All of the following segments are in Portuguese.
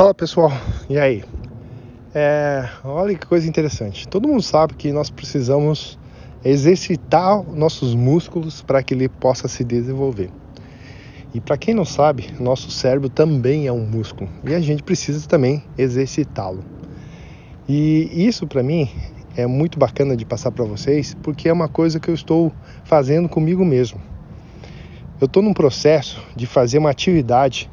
Fala pessoal, e aí? É, olha que coisa interessante. Todo mundo sabe que nós precisamos exercitar nossos músculos para que ele possa se desenvolver. E para quem não sabe, nosso cérebro também é um músculo e a gente precisa também exercitá-lo. E isso para mim é muito bacana de passar para vocês porque é uma coisa que eu estou fazendo comigo mesmo. Eu estou num processo de fazer uma atividade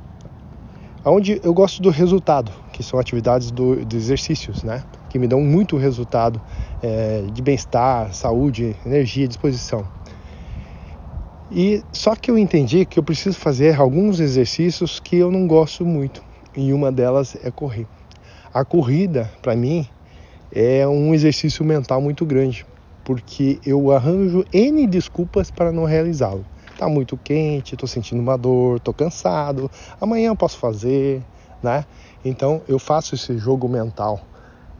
onde eu gosto do resultado, que são atividades do, de exercícios, né? Que me dão muito resultado é, de bem-estar, saúde, energia, disposição. E só que eu entendi que eu preciso fazer alguns exercícios que eu não gosto muito, e uma delas é correr. A corrida, para mim, é um exercício mental muito grande, porque eu arranjo N desculpas para não realizá-lo. Tá muito quente, tô sentindo uma dor, tô cansado, amanhã eu posso fazer, né? Então eu faço esse jogo mental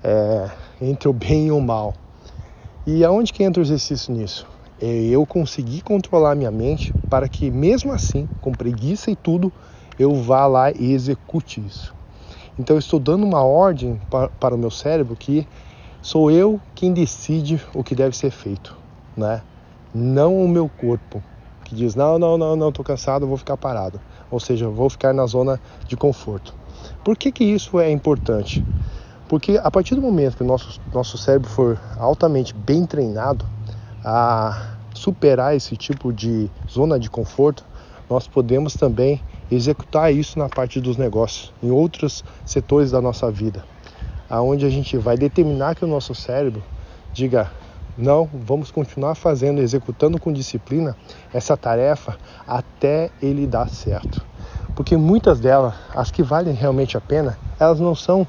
é, entre o bem e o mal. E aonde que entra o exercício nisso? é eu conseguir controlar minha mente para que, mesmo assim, com preguiça e tudo, eu vá lá e execute isso. Então, eu estou dando uma ordem para, para o meu cérebro que sou eu quem decide o que deve ser feito, né? Não o meu corpo, que diz: não, não, não, não, estou cansado, vou ficar parado. Ou seja, vou ficar na zona de conforto. Por que, que isso é importante? Porque a partir do momento que o nosso, nosso cérebro for altamente bem treinado, a superar esse tipo de zona de conforto, nós podemos também executar isso na parte dos negócios, em outros setores da nossa vida, aonde a gente vai determinar que o nosso cérebro diga não, vamos continuar fazendo, executando com disciplina essa tarefa até ele dar certo. Porque muitas delas, as que valem realmente a pena, elas não são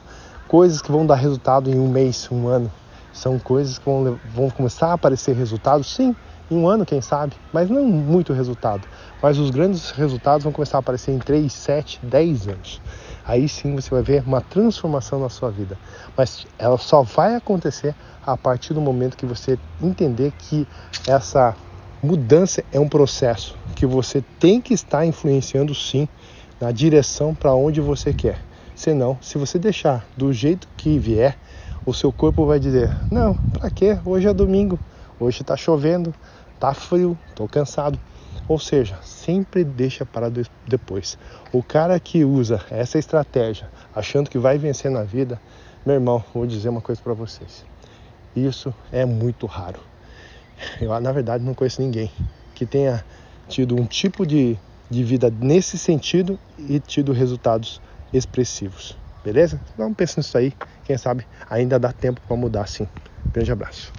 coisas que vão dar resultado em um mês, um ano, são coisas que vão, vão começar a aparecer resultados, sim, em um ano, quem sabe, mas não muito resultado. Mas os grandes resultados vão começar a aparecer em 3, 7, 10 anos. Aí sim você vai ver uma transformação na sua vida. Mas ela só vai acontecer a partir do momento que você entender que essa mudança é um processo que você tem que estar influenciando sim na direção para onde você quer. Senão, se você deixar do jeito que vier, o seu corpo vai dizer: Não, para quê? Hoje é domingo, hoje está chovendo, tá frio, estou cansado. Ou seja, sempre deixa para depois. O cara que usa essa estratégia achando que vai vencer na vida, meu irmão, vou dizer uma coisa para vocês. Isso é muito raro. Eu, na verdade, não conheço ninguém que tenha tido um tipo de, de vida nesse sentido e tido resultados expressivos. Beleza? Então pense nisso aí. Quem sabe ainda dá tempo para mudar sim. Grande abraço.